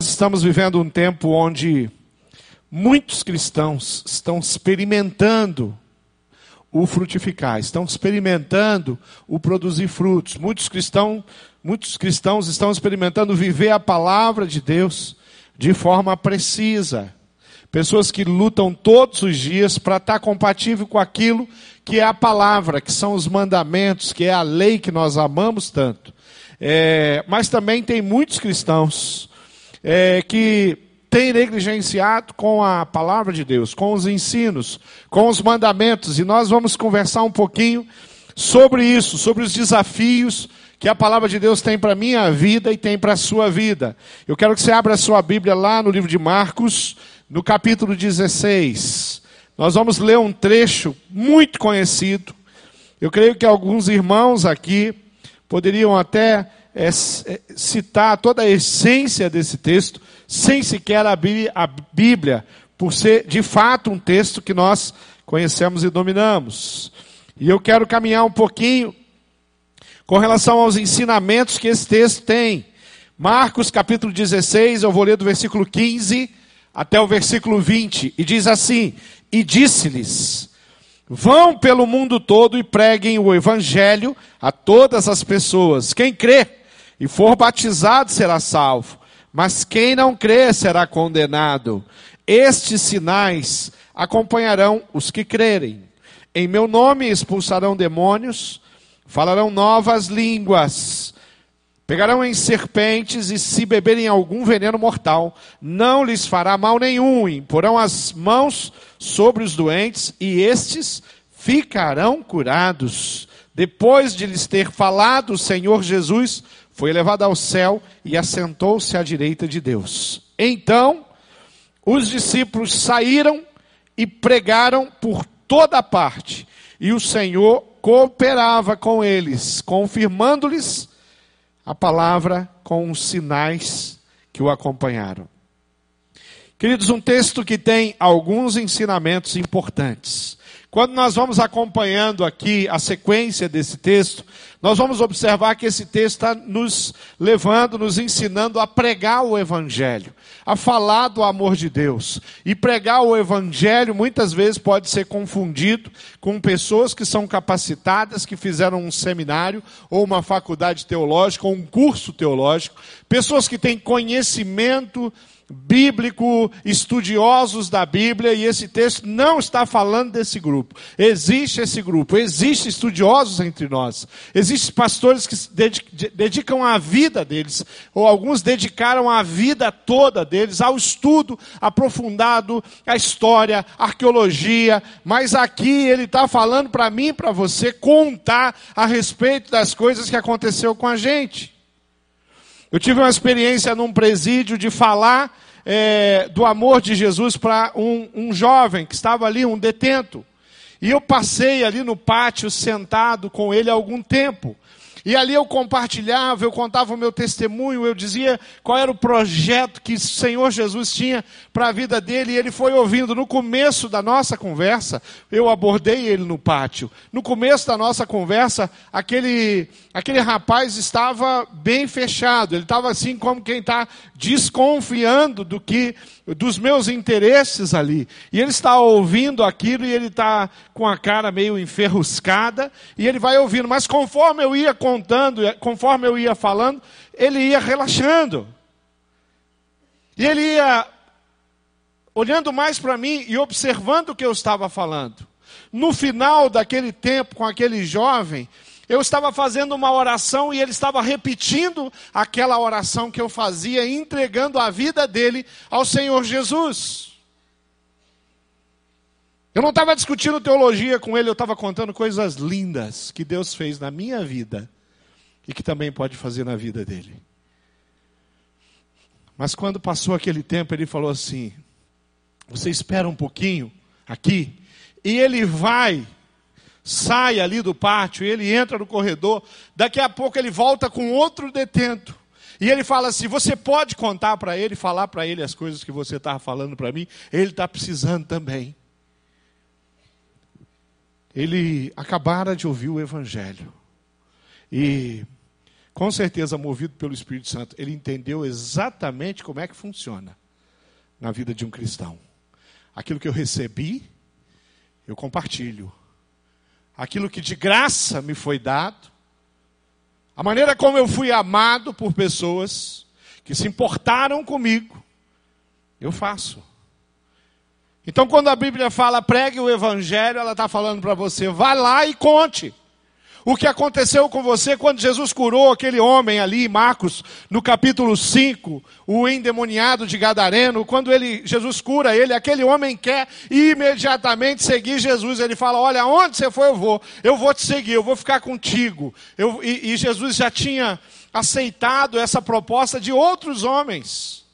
estamos vivendo um tempo onde muitos cristãos estão experimentando o frutificar, estão experimentando o produzir frutos. Muitos cristãos, muitos cristãos estão experimentando viver a palavra de Deus de forma precisa. Pessoas que lutam todos os dias para estar compatível com aquilo que é a palavra, que são os mandamentos, que é a lei que nós amamos tanto. É, mas também tem muitos cristãos é, que têm negligenciado com a palavra de Deus, com os ensinos, com os mandamentos, e nós vamos conversar um pouquinho sobre isso, sobre os desafios que a palavra de Deus tem para a minha vida e tem para a sua vida. Eu quero que você abra a sua Bíblia lá no livro de Marcos, no capítulo 16. Nós vamos ler um trecho muito conhecido. Eu creio que alguns irmãos aqui poderiam até é, citar toda a essência desse texto, sem sequer abrir a Bíblia, por ser de fato um texto que nós conhecemos e dominamos. E eu quero caminhar um pouquinho com relação aos ensinamentos que esse texto tem. Marcos capítulo 16, eu vou ler do versículo 15 até o versículo 20, e diz assim: E disse-lhes: Vão pelo mundo todo e preguem o evangelho a todas as pessoas. Quem crê e for batizado será salvo, mas quem não crê será condenado. Estes sinais acompanharão os que crerem. Em meu nome expulsarão demônios, falarão novas línguas, Pegarão em serpentes e se beberem algum veneno mortal, não lhes fará mal nenhum. Imporão as mãos sobre os doentes e estes ficarão curados. Depois de lhes ter falado, o Senhor Jesus foi levado ao céu e assentou-se à direita de Deus. Então, os discípulos saíram e pregaram por toda parte, e o Senhor cooperava com eles, confirmando-lhes a palavra com os sinais que o acompanharam. Queridos, um texto que tem alguns ensinamentos importantes. Quando nós vamos acompanhando aqui a sequência desse texto, nós vamos observar que esse texto está nos levando, nos ensinando a pregar o Evangelho, a falar do amor de Deus. E pregar o Evangelho muitas vezes pode ser confundido com pessoas que são capacitadas, que fizeram um seminário, ou uma faculdade teológica, ou um curso teológico, pessoas que têm conhecimento bíblico, estudiosos da Bíblia, e esse texto não está falando desse grupo. Existe esse grupo, existe estudiosos entre nós, existem pastores que dedicam a vida deles, ou alguns dedicaram a vida toda deles ao estudo aprofundado, a história, a arqueologia, mas aqui ele está falando para mim, para você, contar a respeito das coisas que aconteceu com a gente. Eu tive uma experiência num presídio de falar é, do amor de Jesus para um, um jovem que estava ali, um detento. E eu passei ali no pátio sentado com ele algum tempo. E ali eu compartilhava, eu contava o meu testemunho, eu dizia qual era o projeto que o Senhor Jesus tinha para a vida dele, e ele foi ouvindo. No começo da nossa conversa, eu abordei ele no pátio. No começo da nossa conversa, aquele, aquele rapaz estava bem fechado, ele estava assim como quem está desconfiando do que dos meus interesses ali. E ele está ouvindo aquilo e ele está com a cara meio enferruscada e ele vai ouvindo. Mas conforme eu ia contando, conforme eu ia falando, ele ia relaxando. E ele ia olhando mais para mim e observando o que eu estava falando. No final daquele tempo com aquele jovem, eu estava fazendo uma oração e ele estava repetindo aquela oração que eu fazia, entregando a vida dele ao Senhor Jesus. Eu não estava discutindo teologia com ele, eu estava contando coisas lindas que Deus fez na minha vida e que também pode fazer na vida dele. Mas quando passou aquele tempo, ele falou assim: Você espera um pouquinho aqui, e ele vai sai ali do pátio, ele entra no corredor, daqui a pouco ele volta com outro detento. E ele fala assim: Você pode contar para ele, falar para ele as coisas que você estava falando para mim? Ele está precisando também. Ele acabara de ouvir o Evangelho. E com certeza movido pelo Espírito Santo, ele entendeu exatamente como é que funciona na vida de um cristão. Aquilo que eu recebi, eu compartilho. Aquilo que de graça me foi dado, a maneira como eu fui amado por pessoas que se importaram comigo, eu faço. Então, quando a Bíblia fala pregue o Evangelho, ela está falando para você, vá lá e conte. O que aconteceu com você quando Jesus curou aquele homem ali, Marcos, no capítulo 5, o endemoniado de Gadareno, quando ele, Jesus cura ele, aquele homem quer imediatamente seguir Jesus. Ele fala: Olha, onde você for, eu vou, eu vou te seguir, eu vou ficar contigo. Eu, e, e Jesus já tinha aceitado essa proposta de outros homens.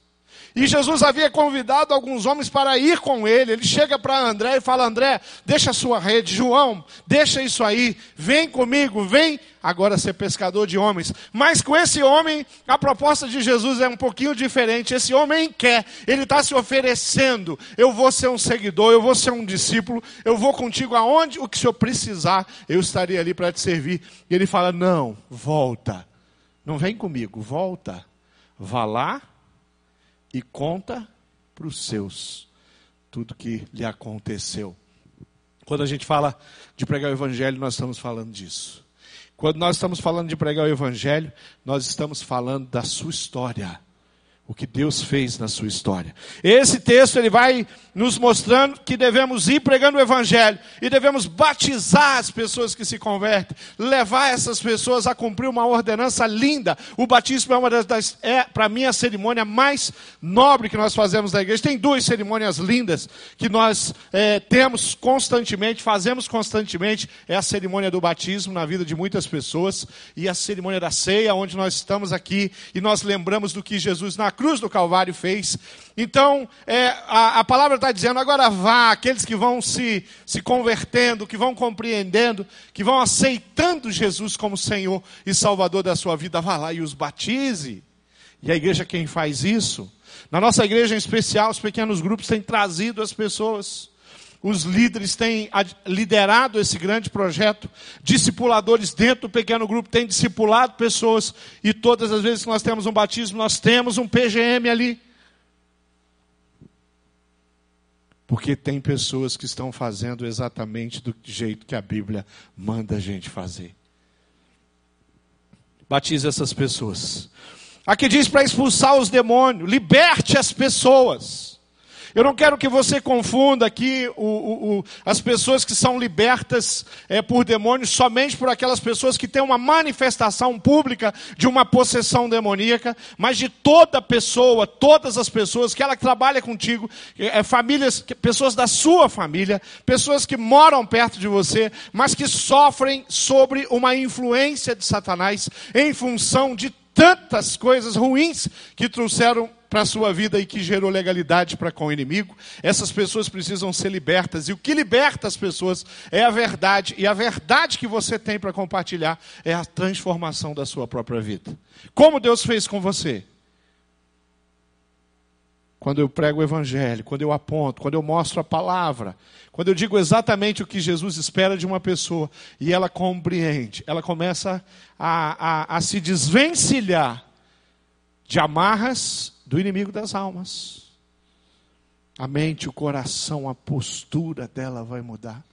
E Jesus havia convidado alguns homens para ir com ele. Ele chega para André e fala: André, deixa a sua rede. João, deixa isso aí. Vem comigo, vem agora ser pescador de homens. Mas com esse homem, a proposta de Jesus é um pouquinho diferente. Esse homem quer, ele está se oferecendo. Eu vou ser um seguidor, eu vou ser um discípulo, eu vou contigo aonde o que o senhor precisar, eu estaria ali para te servir. E ele fala: Não, volta. Não vem comigo, volta. Vá lá e conta para os seus tudo que lhe aconteceu. Quando a gente fala de pregar o Evangelho, nós estamos falando disso. Quando nós estamos falando de pregar o Evangelho, nós estamos falando da sua história o que Deus fez na sua história. Esse texto ele vai nos mostrando que devemos ir pregando o evangelho e devemos batizar as pessoas que se convertem, levar essas pessoas a cumprir uma ordenança linda. O batismo é uma das é para mim a cerimônia mais nobre que nós fazemos na igreja. Tem duas cerimônias lindas que nós é, temos constantemente, fazemos constantemente. É a cerimônia do batismo na vida de muitas pessoas e a cerimônia da ceia, onde nós estamos aqui e nós lembramos do que Jesus na cruz do Calvário fez. Então, é, a, a palavra está dizendo: agora vá, aqueles que vão se, se convertendo, que vão compreendendo, que vão aceitando Jesus como Senhor e Salvador da sua vida, vá lá e os batize. E a igreja, quem faz isso? Na nossa igreja em especial, os pequenos grupos têm trazido as pessoas os líderes têm liderado esse grande projeto, discipuladores dentro do pequeno grupo têm discipulado pessoas, e todas as vezes que nós temos um batismo, nós temos um PGM ali. Porque tem pessoas que estão fazendo exatamente do jeito que a Bíblia manda a gente fazer. Batize essas pessoas. Aqui diz para expulsar os demônios, liberte as pessoas. Eu não quero que você confunda aqui o, o, o, as pessoas que são libertas é, por demônios somente por aquelas pessoas que têm uma manifestação pública de uma possessão demoníaca, mas de toda pessoa, todas as pessoas que ela trabalha contigo, é, famílias, pessoas da sua família, pessoas que moram perto de você, mas que sofrem sobre uma influência de Satanás em função de tantas coisas ruins que trouxeram para a sua vida e que gerou legalidade para com o inimigo, essas pessoas precisam ser libertas. E o que liberta as pessoas é a verdade. E a verdade que você tem para compartilhar é a transformação da sua própria vida. Como Deus fez com você? Quando eu prego o Evangelho, quando eu aponto, quando eu mostro a palavra, quando eu digo exatamente o que Jesus espera de uma pessoa e ela compreende, ela começa a, a, a se desvencilhar de amarras do inimigo das almas. A mente, o coração, a postura dela vai mudar.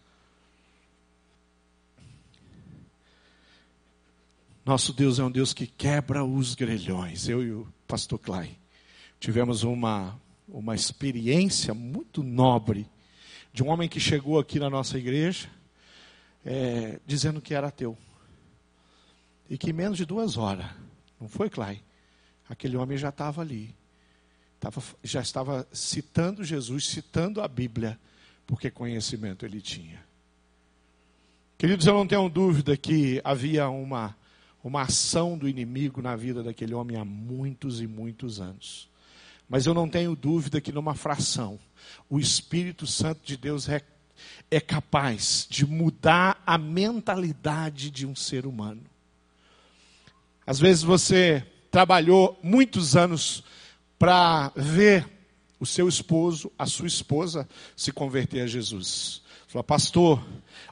Nosso Deus é um Deus que quebra os grelhões. Eu e o pastor Clay tivemos uma, uma experiência muito nobre de um homem que chegou aqui na nossa igreja é, dizendo que era ateu. E que em menos de duas horas, não foi, Clay? Aquele homem já estava ali Tava, já estava citando Jesus, citando a Bíblia, porque conhecimento ele tinha. Queridos, eu não tenho dúvida que havia uma, uma ação do inimigo na vida daquele homem há muitos e muitos anos. Mas eu não tenho dúvida que numa fração, o Espírito Santo de Deus é, é capaz de mudar a mentalidade de um ser humano. Às vezes você trabalhou muitos anos para ver o seu esposo, a sua esposa se converter a Jesus. Fala, pastor,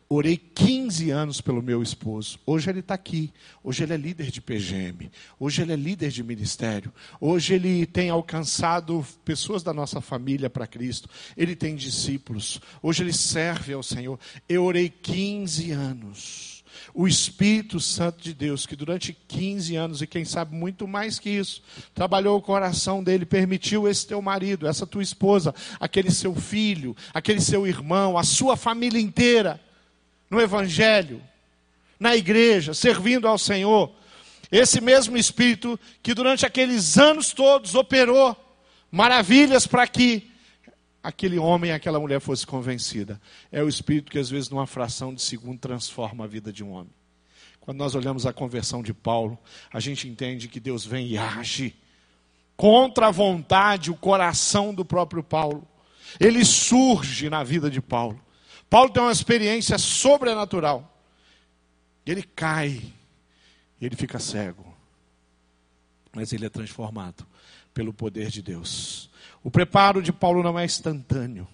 orei 15 anos pelo meu esposo. Hoje ele está aqui. Hoje ele é líder de PGM. Hoje ele é líder de ministério. Hoje ele tem alcançado pessoas da nossa família para Cristo. Ele tem discípulos. Hoje ele serve ao Senhor. Eu orei 15 anos o Espírito Santo de Deus, que durante 15 anos, e quem sabe muito mais que isso, trabalhou o coração dele, permitiu esse teu marido, essa tua esposa, aquele seu filho, aquele seu irmão, a sua família inteira, no Evangelho, na igreja, servindo ao Senhor. Esse mesmo Espírito que durante aqueles anos todos operou maravilhas para que aquele homem aquela mulher fosse convencida. É o Espírito que às vezes numa fração de segundo transforma a vida de um homem. Quando nós olhamos a conversão de Paulo, a gente entende que Deus vem e age contra a vontade, o coração do próprio Paulo. Ele surge na vida de Paulo. Paulo tem uma experiência sobrenatural. Ele cai, ele fica cego. Mas ele é transformado pelo poder de Deus. O preparo de Paulo não é instantâneo.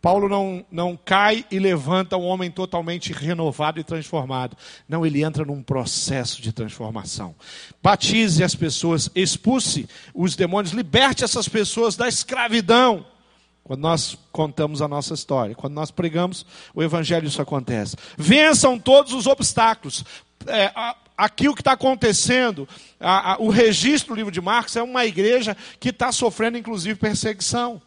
Paulo não, não cai e levanta um homem totalmente renovado e transformado. Não, ele entra num processo de transformação. Batize as pessoas, expulse os demônios, liberte essas pessoas da escravidão. Quando nós contamos a nossa história, quando nós pregamos o Evangelho, isso acontece. Vençam todos os obstáculos. É, aqui o que está acontecendo, a, a, o registro do livro de Marcos é uma igreja que está sofrendo, inclusive, perseguição.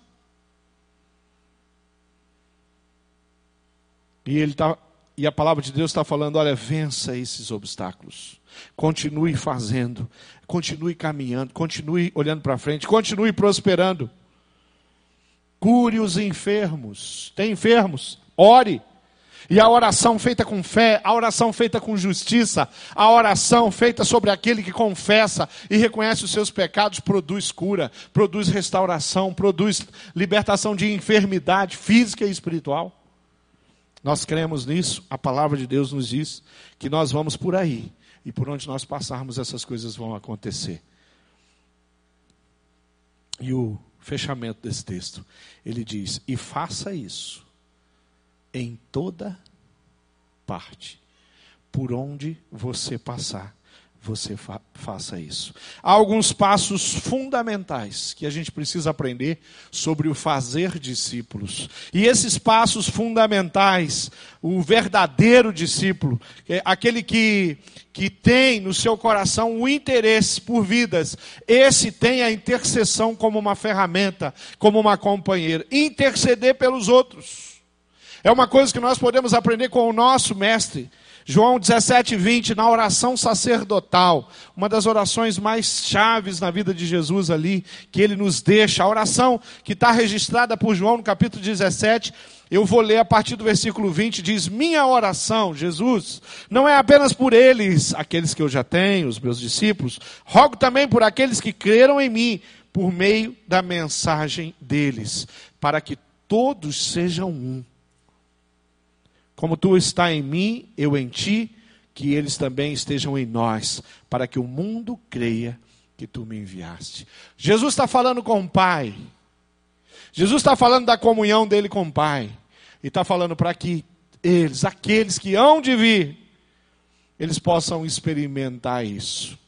E, ele tá, e a palavra de Deus está falando: olha, vença esses obstáculos. Continue fazendo, continue caminhando, continue olhando para frente, continue prosperando. Cure os enfermos. Tem enfermos? Ore. E a oração feita com fé, a oração feita com justiça, a oração feita sobre aquele que confessa e reconhece os seus pecados produz cura, produz restauração, produz libertação de enfermidade física e espiritual. Nós cremos nisso, a palavra de Deus nos diz que nós vamos por aí e por onde nós passarmos essas coisas vão acontecer. E o fechamento desse texto, ele diz: "E faça isso em toda parte. Por onde você passar, você fa faça isso. Há alguns passos fundamentais que a gente precisa aprender sobre o fazer discípulos. E esses passos fundamentais, o verdadeiro discípulo, é aquele que, que tem no seu coração o interesse por vidas, esse tem a intercessão como uma ferramenta, como uma companheira. Interceder pelos outros. É uma coisa que nós podemos aprender com o nosso mestre. João 17, 20, na oração sacerdotal, uma das orações mais chaves na vida de Jesus ali, que ele nos deixa, a oração que está registrada por João no capítulo 17, eu vou ler a partir do versículo 20, diz: Minha oração, Jesus, não é apenas por eles, aqueles que eu já tenho, os meus discípulos, rogo também por aqueles que creram em mim, por meio da mensagem deles, para que todos sejam um como tu está em mim, eu em ti, que eles também estejam em nós, para que o mundo creia que tu me enviaste. Jesus está falando com o Pai. Jesus está falando da comunhão dele com o Pai. E está falando para que eles, aqueles que hão de vir, eles possam experimentar isso.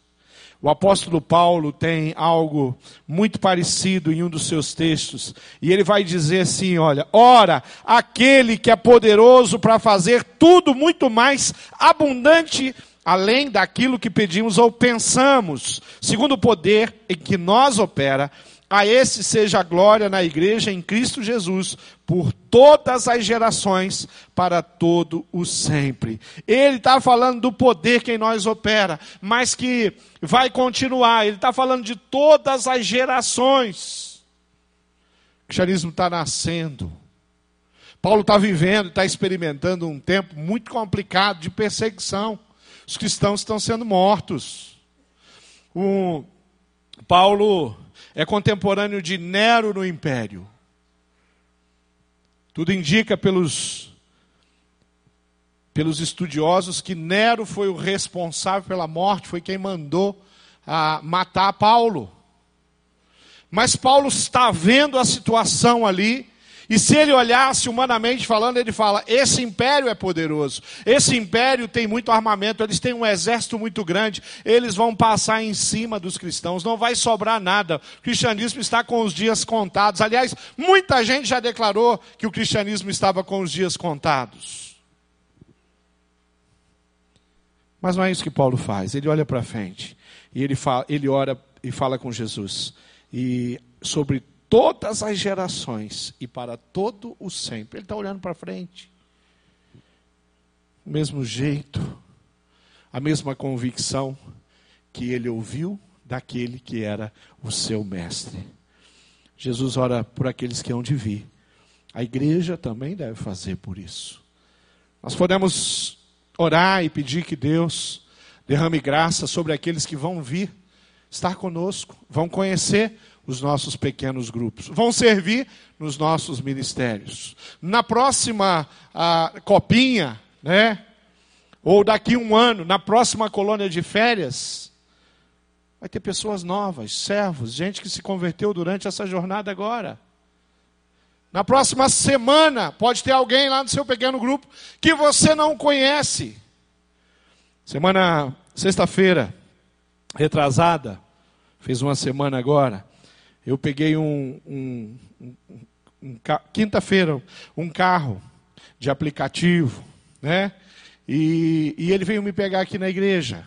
O apóstolo Paulo tem algo muito parecido em um dos seus textos, e ele vai dizer assim: olha, ora, aquele que é poderoso para fazer tudo muito mais abundante além daquilo que pedimos ou pensamos, segundo o poder em que nós opera, a esse seja a glória na igreja em Cristo Jesus, por todas as gerações, para todo o sempre. Ele está falando do poder que em nós opera, mas que vai continuar. Ele está falando de todas as gerações. O cristianismo está nascendo. Paulo está vivendo, está experimentando um tempo muito complicado de perseguição. Os cristãos estão sendo mortos. O Paulo é contemporâneo de Nero no império. Tudo indica pelos, pelos estudiosos que Nero foi o responsável pela morte, foi quem mandou a matar Paulo. Mas Paulo está vendo a situação ali E se ele olhasse humanamente falando, ele fala: esse império é poderoso, esse império tem muito armamento, eles têm um exército muito grande, eles vão passar em cima dos cristãos, não vai sobrar nada. O cristianismo está com os dias contados. Aliás, muita gente já declarou que o cristianismo estava com os dias contados. Mas não é isso que Paulo faz. Ele olha para frente e ele, fala, ele ora e fala com Jesus. E sobre todas as gerações e para todo o sempre. Ele está olhando para frente. O mesmo jeito, a mesma convicção que ele ouviu daquele que era o seu mestre. Jesus ora por aqueles que hão de vir. A igreja também deve fazer por isso. Nós podemos orar e pedir que Deus derrame graça sobre aqueles que vão vir, estar conosco, vão conhecer os nossos pequenos grupos, vão servir nos nossos ministérios. Na próxima a, copinha, né? Ou daqui um ano, na próxima colônia de férias, vai ter pessoas novas, servos, gente que se converteu durante essa jornada agora. Na próxima semana, pode ter alguém lá no seu pequeno grupo que você não conhece. Semana, sexta-feira, retrasada, fez uma semana agora, eu peguei um, um, um, um quinta-feira, um carro de aplicativo, né? E, e ele veio me pegar aqui na igreja.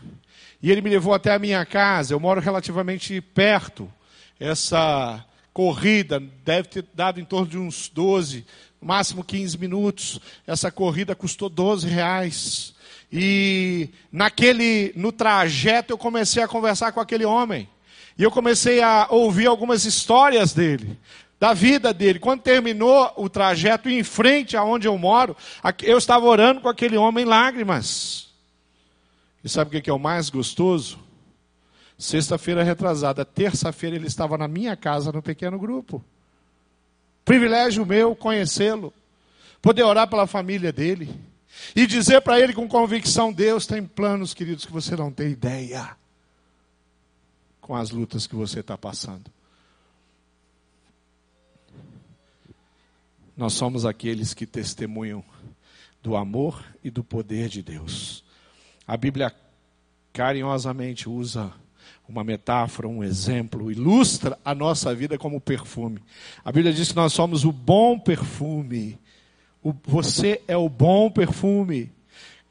E ele me levou até a minha casa. Eu moro relativamente perto. Essa corrida deve ter dado em torno de uns 12, máximo 15 minutos. Essa corrida custou 12 reais. E naquele, no trajeto eu comecei a conversar com aquele homem. E eu comecei a ouvir algumas histórias dele, da vida dele. Quando terminou o trajeto em frente aonde eu moro, eu estava orando com aquele homem em lágrimas. E sabe o que é o mais gostoso? Sexta-feira retrasada, terça-feira ele estava na minha casa no pequeno grupo. Privilégio meu conhecê-lo, poder orar pela família dele e dizer para ele com convicção: Deus tem planos, queridos, que você não tem ideia com as lutas que você está passando. Nós somos aqueles que testemunham do amor e do poder de Deus. A Bíblia carinhosamente usa uma metáfora, um exemplo, ilustra a nossa vida como perfume. A Bíblia diz que nós somos o bom perfume. O, você é o bom perfume.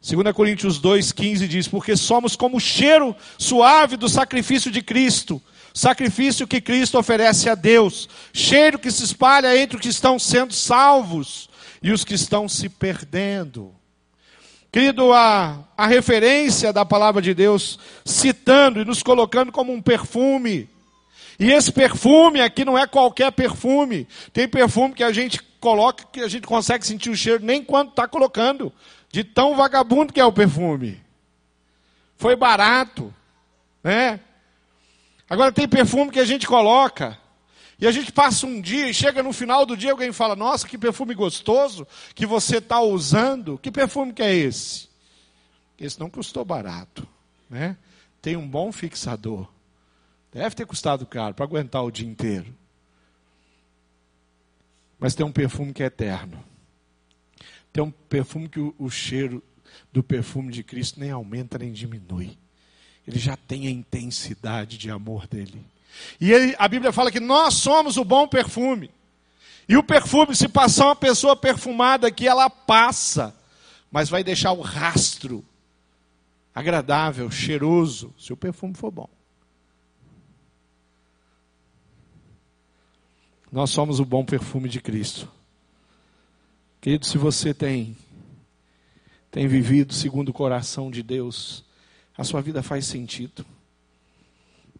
2 Coríntios 2,15 diz: Porque somos como o cheiro suave do sacrifício de Cristo, sacrifício que Cristo oferece a Deus, cheiro que se espalha entre os que estão sendo salvos e os que estão se perdendo. Querido, a, a referência da palavra de Deus citando e nos colocando como um perfume. E esse perfume aqui não é qualquer perfume. Tem perfume que a gente coloca que a gente consegue sentir o cheiro nem quando está colocando de tão vagabundo que é o perfume. Foi barato, né? Agora tem perfume que a gente coloca e a gente passa um dia e chega no final do dia alguém fala: Nossa, que perfume gostoso que você está usando. Que perfume que é esse? Esse não custou barato, né? Tem um bom fixador. Deve ter custado caro para aguentar o dia inteiro. Mas tem um perfume que é eterno. Tem um perfume que o, o cheiro do perfume de Cristo nem aumenta nem diminui. Ele já tem a intensidade de amor dele. E ele, a Bíblia fala que nós somos o bom perfume. E o perfume, se passar uma pessoa perfumada aqui, ela passa, mas vai deixar o rastro agradável, cheiroso, se o perfume for bom. Nós somos o bom perfume de Cristo. Querido, se você tem tem vivido segundo o coração de Deus, a sua vida faz sentido.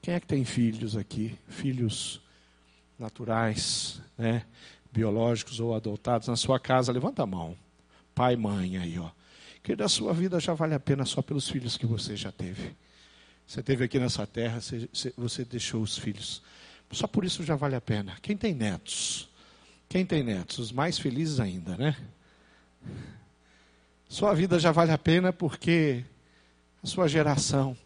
Quem é que tem filhos aqui? Filhos naturais, né? biológicos ou adotados na sua casa? Levanta a mão. Pai, mãe aí, ó. Querido, a sua vida já vale a pena só pelos filhos que você já teve. Você teve aqui nessa terra, você, você deixou os filhos. Só por isso já vale a pena. Quem tem netos? Quem tem netos? Os mais felizes ainda, né? Sua vida já vale a pena porque a sua geração,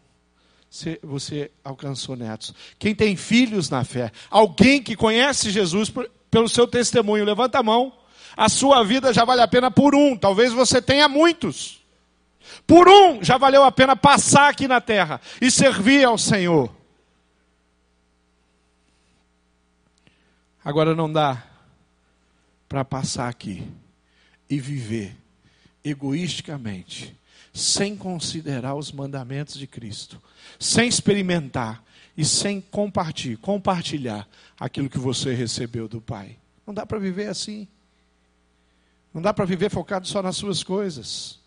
você, alcançou netos. Quem tem filhos na fé, alguém que conhece Jesus pelo seu testemunho, levanta a mão. A sua vida já vale a pena por um, talvez você tenha muitos. Por um já valeu a pena passar aqui na terra e servir ao Senhor. Agora não dá para passar aqui e viver egoisticamente, sem considerar os mandamentos de Cristo, sem experimentar e sem compartilhar, compartilhar aquilo que você recebeu do Pai. Não dá para viver assim. Não dá para viver focado só nas suas coisas.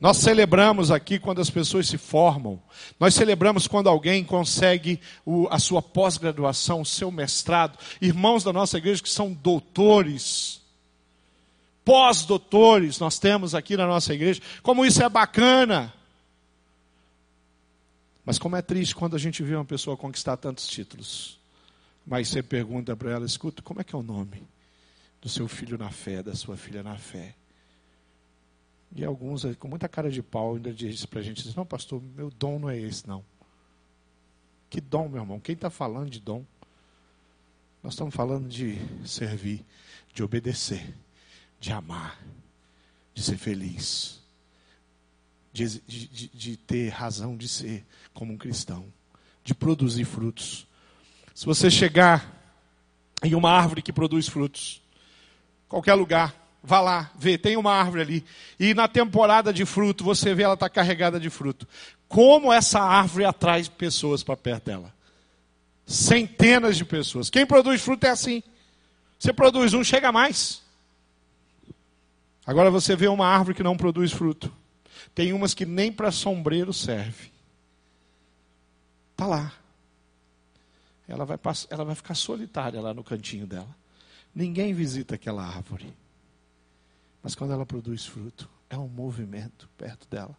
Nós celebramos aqui quando as pessoas se formam. Nós celebramos quando alguém consegue o, a sua pós-graduação, o seu mestrado. Irmãos da nossa igreja que são doutores pós-doutores nós temos aqui na nossa igreja. Como isso é bacana. Mas como é triste quando a gente vê uma pessoa conquistar tantos títulos. Mas você pergunta para ela, escuta, como é que é o nome do seu filho na fé, da sua filha na fé? E alguns, com muita cara de pau, ainda dizem para a gente, não pastor, meu dom não é esse não. Que dom, meu irmão? Quem está falando de dom? Nós estamos falando de servir, de obedecer de amar, de ser feliz, de, de, de, ter razão de ser como um cristão, de produzir frutos. Se você chegar em uma árvore que produz frutos, qualquer lugar, vá lá, vê, tem uma árvore ali, e na temporada de fruto, você vê ela está carregada de fruto. Como essa árvore atrai pessoas para perto dela? Centenas de pessoas. Quem produz fruto é assim. Você produz um, chega mais. Agora você vê uma árvore que não produz fruto. Tem umas que nem para sombreiro serve. Está lá. Ela vai, ela vai ficar solitária lá no cantinho dela. Ninguém visita aquela árvore. Mas quando ela produz fruto, é um movimento perto dela.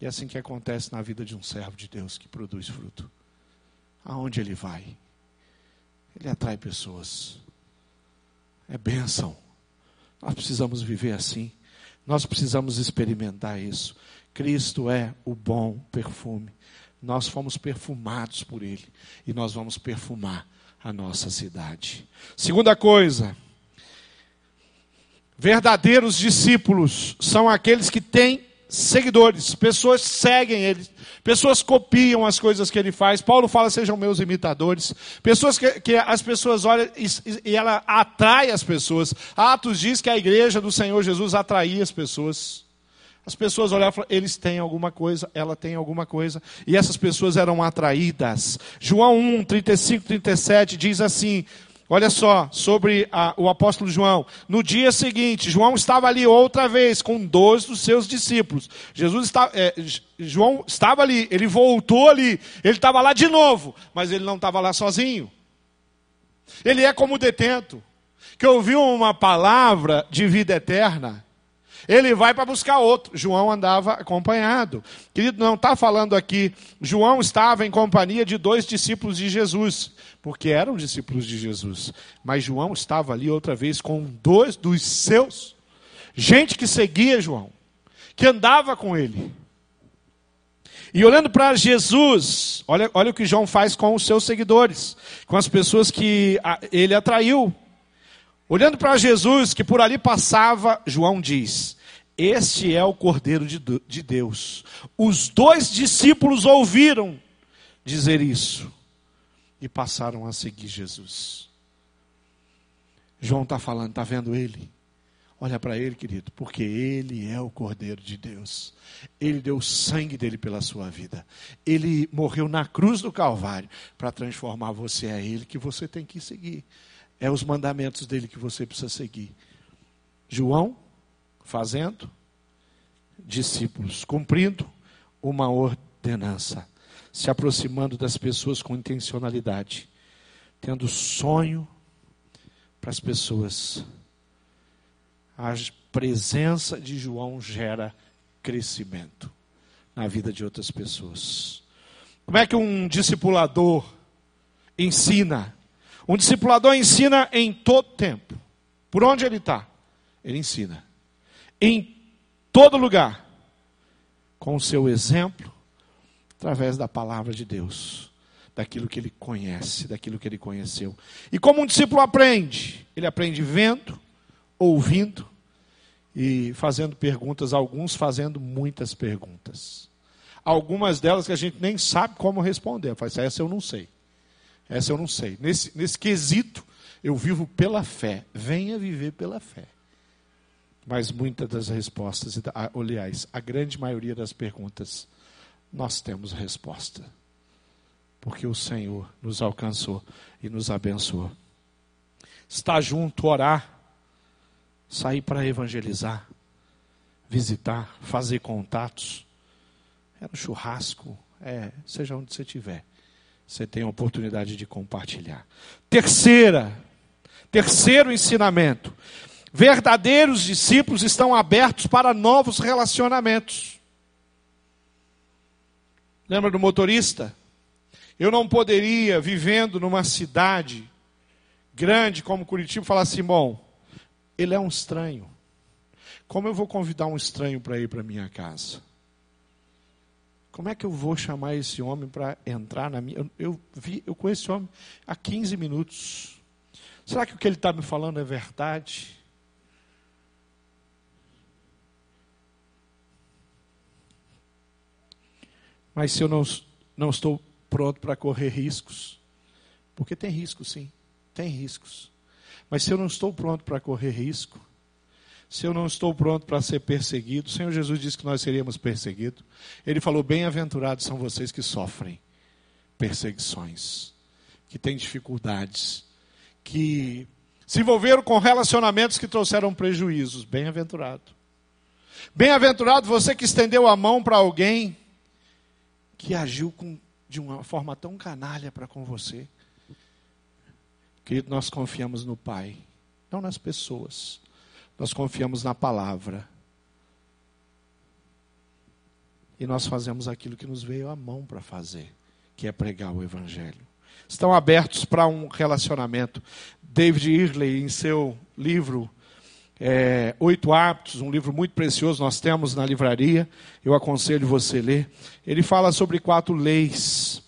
E é assim que acontece na vida de um servo de Deus que produz fruto. Aonde ele vai? Ele atrai pessoas. É bênção. Nós precisamos viver assim. Nós precisamos experimentar isso. Cristo é o bom perfume. Nós fomos perfumados por Ele e nós vamos perfumar a nossa cidade. Segunda coisa, verdadeiros discípulos são aqueles que têm seguidores, pessoas seguem ele, pessoas copiam as coisas que ele faz. Paulo fala: sejam meus imitadores. Pessoas que, que as pessoas olham e, e, ela atrai as pessoas. Atos diz que a igreja do Senhor Jesus atraía as pessoas. As pessoas olhavam e falavam, eles têm alguma coisa, ela tem alguma coisa. E essas pessoas eram atraídas. João 1, 35, 37 diz assim: Olha só, sobre a, o apóstolo João. No dia seguinte, João estava ali outra vez com dois dos seus discípulos. Jesus está, é, João estava ali, ele voltou ali, ele estava lá de novo, mas ele não estava lá sozinho. Ele é como detento, que ouviu uma palavra de vida eterna ele vai para buscar outro. João andava acompanhado. Querido, não está falando aqui. João estava em companhia de dois discípulos de Jesus, porque eram discípulos de Jesus. Mas João estava ali outra vez com dois dos seus. Gente que seguia João, que andava com ele. E olhando para Jesus, olha, olha o que João faz com os seus seguidores, com as pessoas que ele atraiu. Olhando para Jesus, que por ali passava, João diz: Este é o Cordeiro de Deus. Os dois discípulos ouviram dizer isso e passaram a seguir Jesus. João está falando, está vendo ele? Olha para ele, querido, porque ele é o Cordeiro de Deus. Ele deu o sangue dele pela sua vida. Ele morreu na cruz do Calvário para transformar você a ele que você tem que seguir. É os mandamentos dele que você precisa seguir. João fazendo discípulos, cumprindo uma ordenança, se aproximando das pessoas com intencionalidade, tendo sonho para as pessoas. A presença de João gera crescimento na vida de outras pessoas. Como é que um discipulador ensina um discipulador ensina em todo tempo. Por onde ele está? Ele ensina. Em todo lugar. Com o seu exemplo, através da palavra de Deus. Daquilo que ele conhece, daquilo que ele conheceu. E como um discípulo aprende? Ele aprende vendo, ouvindo e fazendo perguntas, alguns fazendo muitas perguntas. Algumas delas que a gente nem sabe como responder. Falo, assim, essa eu não sei. Essa eu não sei. Nesse, nesse quesito, eu vivo pela fé. Venha viver pela fé. Mas muitas das respostas, aliás, a grande maioria das perguntas, nós temos resposta. Porque o Senhor nos alcançou e nos abençoou. Estar junto, orar, sair para evangelizar, visitar, fazer contatos. É no churrasco, é, seja onde você estiver. Você tem a oportunidade de compartilhar. Terceira, terceiro ensinamento. Verdadeiros discípulos estão abertos para novos relacionamentos. Lembra do motorista? Eu não poderia, vivendo numa cidade grande como Curitiba, falar assim: bom, ele é um estranho. Como eu vou convidar um estranho para ir para minha casa? Como é que eu vou chamar esse homem para entrar na minha. Eu, eu, vi, eu conheço esse homem há 15 minutos. Será que o que ele está me falando é verdade? Mas se eu não, não estou pronto para correr riscos, porque tem risco sim, tem riscos. Mas se eu não estou pronto para correr risco, se eu não estou pronto para ser perseguido, o Senhor Jesus disse que nós seríamos perseguidos. Ele falou: Bem-aventurados são vocês que sofrem perseguições, que têm dificuldades, que se envolveram com relacionamentos que trouxeram prejuízos. Bem-aventurado. Bem-aventurado você que estendeu a mão para alguém que agiu com, de uma forma tão canalha para com você. Querido, nós confiamos no Pai, não nas pessoas. Nós confiamos na palavra. E nós fazemos aquilo que nos veio à mão para fazer, que é pregar o Evangelho. Estão abertos para um relacionamento. David Irley, em seu livro é, Oito Hábitos, um livro muito precioso, nós temos na livraria, eu aconselho você a ler. Ele fala sobre quatro leis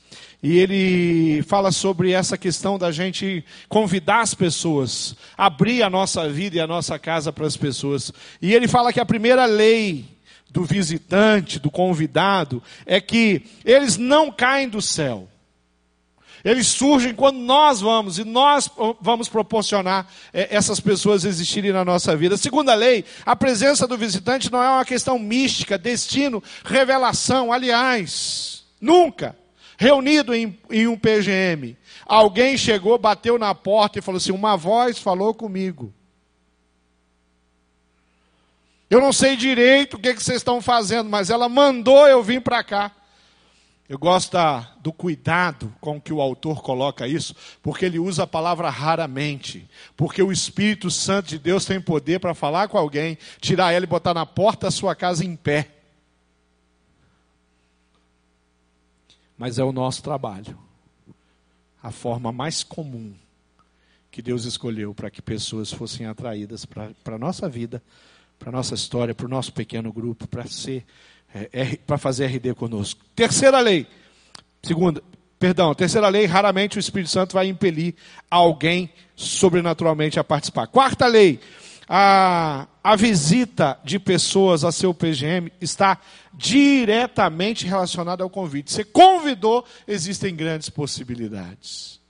e ele fala sobre essa questão da gente convidar as pessoas, abrir a nossa vida e a nossa casa para as pessoas. E ele fala que a primeira lei do visitante, do convidado, é que eles não caem do céu. Eles surgem quando nós vamos e nós vamos proporcionar é, essas pessoas existirem na nossa vida. Segunda lei, a presença do visitante não é uma questão mística, destino, revelação. Aliás, nunca reunido em, em um PGM. Alguém chegou, bateu na porta e falou assim: Uma voz falou comigo. Eu não sei direito o que, que vocês estão fazendo, mas ela mandou eu vir para cá. Eu gosto da, do cuidado com que o autor coloca isso, porque ele usa a palavra raramente. Porque o Espírito Santo de Deus tem poder para falar com alguém, tirar ela e botar na porta da sua casa em pé. Mas é o nosso trabalho. A forma mais comum que Deus escolheu para que pessoas fossem atraídas para a nossa vida, para a nossa história, para o nosso pequeno grupo, para ser é, para fazer RD conosco. Terceira lei. Segunda, perdão, terceira lei, raramente o Espírito Santo vai impelir alguém sobrenaturalmente a participar. Quarta lei, a, a visita de pessoas a seu PGM está diretamente relacionada ao convite. Você convidou, existem grandes possibilidades.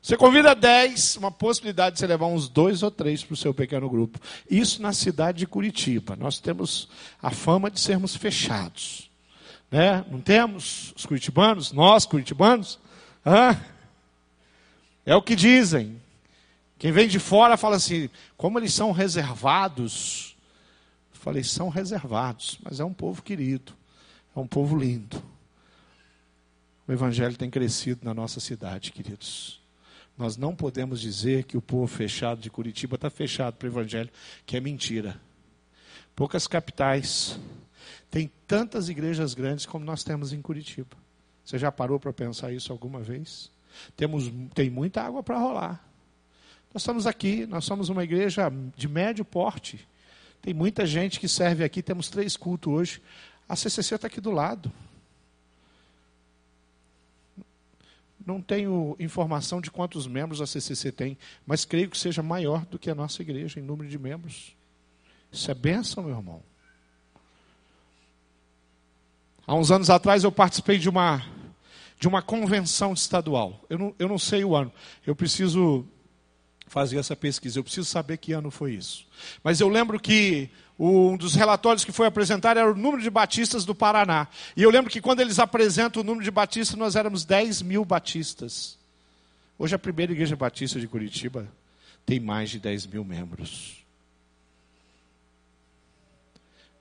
Você convida 10, uma possibilidade de você levar uns dois ou três para o seu pequeno grupo. Isso na cidade de Curitiba. Nós temos a fama de sermos fechados. Né? Não temos os curitibanos, nós curitibanos? Hã? É o que dizem. Quem vem de fora fala assim, como eles são reservados. Falei, são reservados, mas é um povo querido, é um povo lindo. O evangelho tem crescido na nossa cidade, queridos. Nós não podemos dizer que o povo fechado de Curitiba está fechado para o evangelho, que é mentira. Poucas capitais têm tantas igrejas grandes como nós temos em Curitiba. Você já parou para pensar isso alguma vez? Temos, tem muita água para rolar. Nós estamos aqui, nós somos uma igreja de médio porte. Tem muita gente que serve aqui, temos três cultos hoje. A CCC está aqui do lado. Não tenho informação de quantos membros a CCC tem, mas creio que seja maior do que a nossa igreja em número de membros. Isso é bênção, meu irmão. Há uns anos atrás eu participei de uma, de uma convenção estadual. Eu não, eu não sei o ano. Eu preciso fazer essa pesquisa. Eu preciso saber que ano foi isso. Mas eu lembro que um dos relatórios que foi apresentado era o número de batistas do Paraná. E eu lembro que quando eles apresentam o número de batistas, nós éramos 10 mil batistas. Hoje a primeira igreja batista de Curitiba tem mais de 10 mil membros.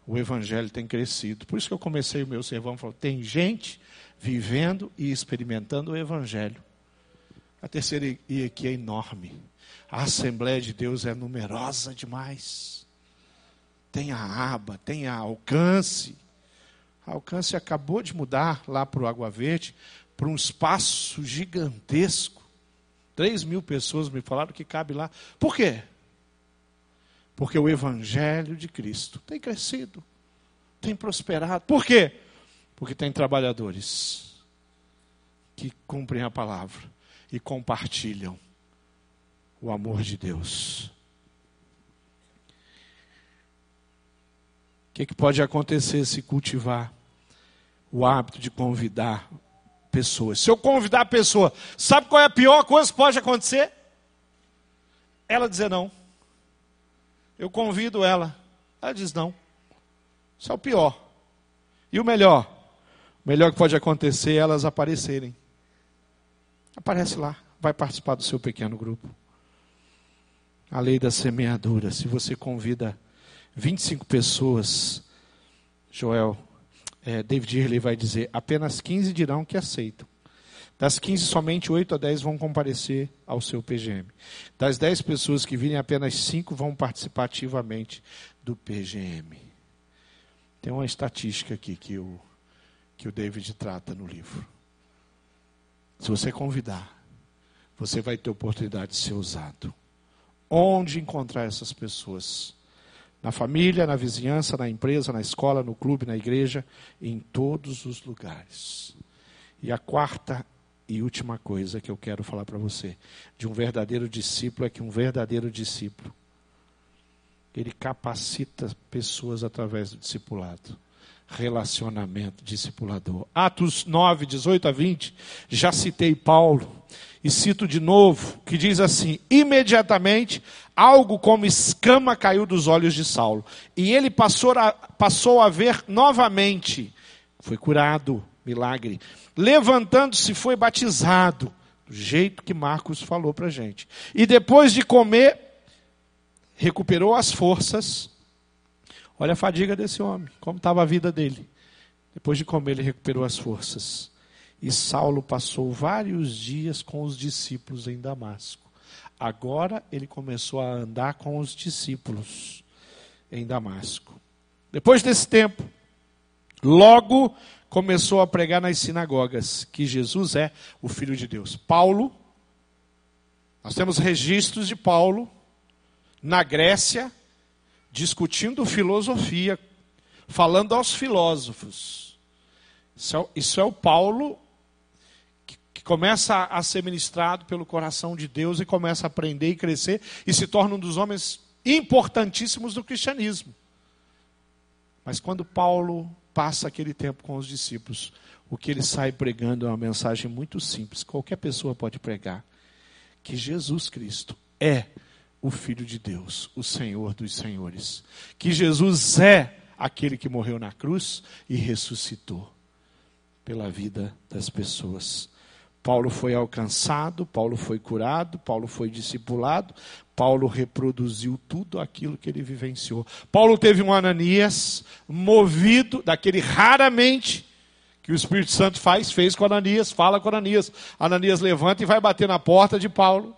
O evangelho tem crescido. Por isso que eu comecei o meu sermão falando: tem gente vivendo e experimentando o evangelho. A terceira aqui é enorme. A Assembleia de Deus é numerosa demais. Tem a aba, tem a alcance. A alcance acabou de mudar lá para o Água Verde, para um espaço gigantesco. Três mil pessoas me falaram que cabe lá. Por quê? Porque o Evangelho de Cristo tem crescido, tem prosperado. Por quê? Porque tem trabalhadores que cumprem a palavra e compartilham o amor de Deus. O que, que pode acontecer se cultivar o hábito de convidar pessoas? Se eu convidar a pessoa, sabe qual é a pior coisa que pode acontecer? Ela dizer não. Eu convido ela. Ela diz não. Isso é o pior. E o melhor? O melhor que pode acontecer é elas aparecerem. Aparece lá, vai participar do seu pequeno grupo a lei da semeadura. Se você convida 25 pessoas, Joel, é, David Irley vai dizer, apenas 15 dirão que aceitam. Das 15, somente 8 a 10 vão comparecer ao seu PGM. Das 10 pessoas que virem, apenas 5 vão participar ativamente do PGM. Tem uma estatística aqui que o, que o David trata no livro. Se você convidar, você vai ter oportunidade de ser usado. Onde encontrar essas pessoas? Na família, na vizinhança, na empresa, na escola, no clube, na igreja, em todos os lugares. E a quarta e última coisa que eu quero falar para você, de um verdadeiro discípulo, é que um verdadeiro discípulo, ele capacita pessoas através do discipulado. Relacionamento discipulador. Atos 9, 18 a 20, já citei Paulo e cito de novo, que diz assim: imediatamente algo como escama caiu dos olhos de Saulo, e ele passou a, passou a ver novamente. Foi curado, milagre. Levantando-se, foi batizado, do jeito que Marcos falou para a gente. E depois de comer, recuperou as forças. Olha a fadiga desse homem, como estava a vida dele. Depois de comer, ele recuperou as forças. E Saulo passou vários dias com os discípulos em Damasco. Agora ele começou a andar com os discípulos em Damasco. Depois desse tempo, logo começou a pregar nas sinagogas que Jesus é o Filho de Deus. Paulo, nós temos registros de Paulo na Grécia discutindo filosofia, falando aos filósofos. Isso é, isso é o Paulo começa a ser ministrado pelo coração de Deus e começa a aprender e crescer e se torna um dos homens importantíssimos do cristianismo. Mas quando Paulo passa aquele tempo com os discípulos, o que ele sai pregando é uma mensagem muito simples, qualquer pessoa pode pregar, que Jesus Cristo é o Filho de Deus, o Senhor dos Senhores, que Jesus é aquele que morreu na cruz e ressuscitou pela vida das pessoas. Paulo foi alcançado, Paulo foi curado, Paulo foi discipulado, Paulo reproduziu tudo aquilo que ele vivenciou. Paulo teve um Ananias movido daquele raramente que o Espírito Santo faz, fez com Ananias, fala com Ananias. Ananias levanta e vai bater na porta de Paulo.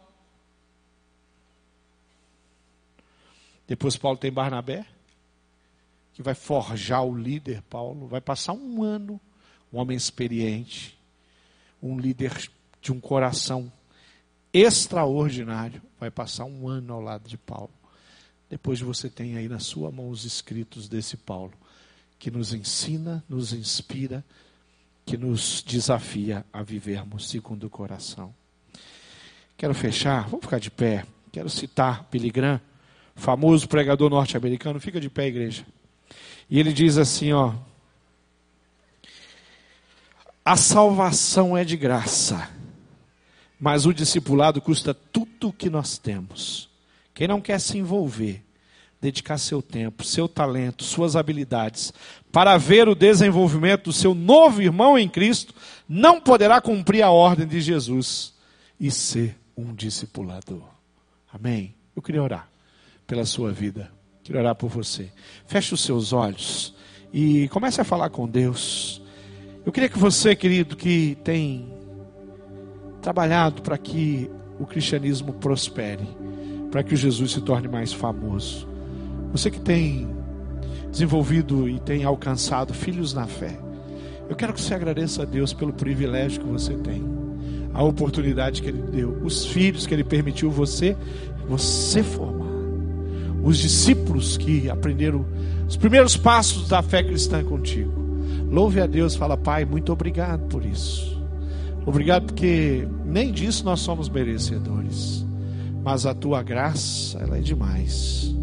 Depois Paulo tem Barnabé, que vai forjar o líder Paulo, vai passar um ano, um homem experiente, um líder de um coração extraordinário vai passar um ano ao lado de Paulo. Depois você tem aí na sua mão os escritos desse Paulo, que nos ensina, nos inspira que nos desafia a vivermos segundo o coração. Quero fechar, vamos ficar de pé. Quero citar Billy Graham, famoso pregador norte-americano. Fica de pé, igreja. E ele diz assim, ó: A salvação é de graça, mas o discipulado custa tudo o que nós temos. Quem não quer se envolver, dedicar seu tempo, seu talento, suas habilidades para ver o desenvolvimento do seu novo irmão em Cristo, não poderá cumprir a ordem de Jesus e ser um discipulador. Amém? Eu queria orar pela sua vida. Queria orar por você. Feche os seus olhos e comece a falar com Deus. Eu queria que você, querido, que tem trabalhado para que o cristianismo prospere, para que Jesus se torne mais famoso. Você que tem desenvolvido e tem alcançado filhos na fé. Eu quero que você agradeça a Deus pelo privilégio que você tem, a oportunidade que Ele deu, os filhos que Ele permitiu você, você formar, os discípulos que aprenderam os primeiros passos da fé cristã contigo. Louve a Deus, fala Pai, muito obrigado por isso. Obrigado porque nem disso nós somos merecedores, mas a Tua graça ela é demais.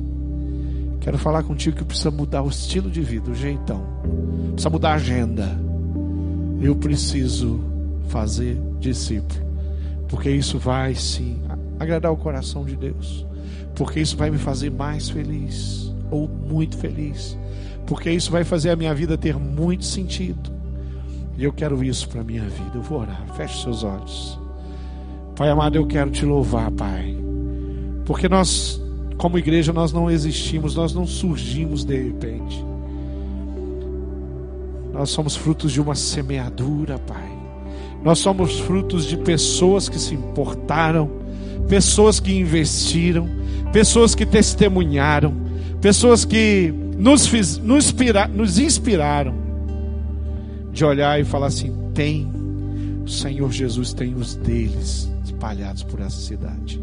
Quero falar contigo que precisa mudar o estilo de vida, o jeitão. Precisa mudar a agenda. Eu preciso fazer discípulo. Porque isso vai sim agradar o coração de Deus. Porque isso vai me fazer mais feliz ou muito feliz. Porque isso vai fazer a minha vida ter muito sentido. E eu quero isso para a minha vida. Eu vou orar. Feche seus olhos. Pai amado, eu quero te louvar, Pai. Porque nós como igreja, nós não existimos, nós não surgimos de repente. Nós somos frutos de uma semeadura, Pai. Nós somos frutos de pessoas que se importaram, pessoas que investiram, pessoas que testemunharam, pessoas que nos, fiz, nos, inspira, nos inspiraram de olhar e falar assim: tem, o Senhor Jesus tem os deles espalhados por essa cidade.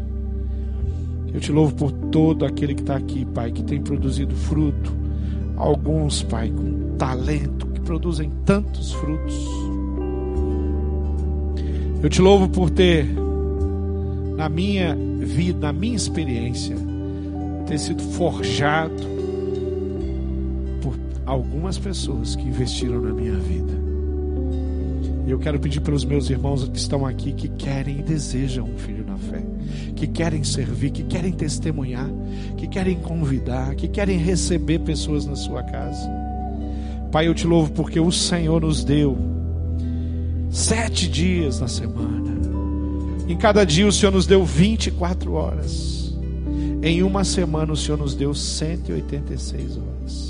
Eu te louvo por todo aquele que está aqui, Pai, que tem produzido fruto. Alguns, Pai, com talento, que produzem tantos frutos. Eu te louvo por ter, na minha vida, na minha experiência, ter sido forjado algumas pessoas que investiram na minha vida. E eu quero pedir para os meus irmãos que estão aqui, que querem e desejam um filho na fé, que querem servir, que querem testemunhar, que querem convidar, que querem receber pessoas na sua casa. Pai, eu te louvo porque o Senhor nos deu sete dias na semana. Em cada dia o Senhor nos deu 24 horas. Em uma semana o Senhor nos deu 186 horas.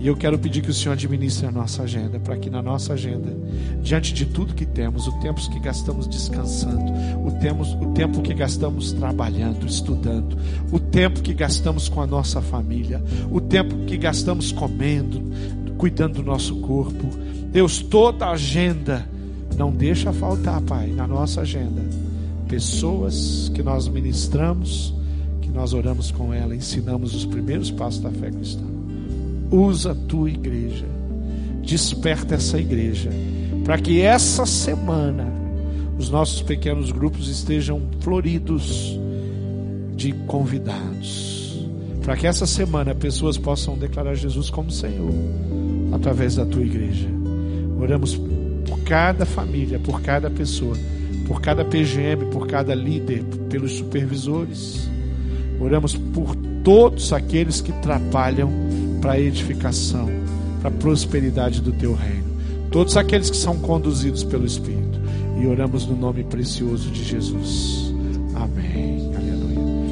E eu quero pedir que o Senhor administre a nossa agenda, para que na nossa agenda, diante de tudo que temos, o tempo que gastamos descansando, o tempo, o tempo que gastamos trabalhando, estudando, o tempo que gastamos com a nossa família, o tempo que gastamos comendo, cuidando do nosso corpo, Deus, toda a agenda, não deixa faltar, Pai, na nossa agenda, pessoas que nós ministramos, que nós oramos com ela, ensinamos os primeiros passos da fé cristã. Usa a tua igreja. Desperta essa igreja. Para que essa semana os nossos pequenos grupos estejam floridos de convidados. Para que essa semana pessoas possam declarar Jesus como Senhor através da tua igreja. Oramos por cada família, por cada pessoa, por cada PGM, por cada líder, pelos supervisores. Oramos por todos aqueles que trabalham para edificação, para prosperidade do teu reino. Todos aqueles que são conduzidos pelo Espírito. E oramos no nome precioso de Jesus. Amém.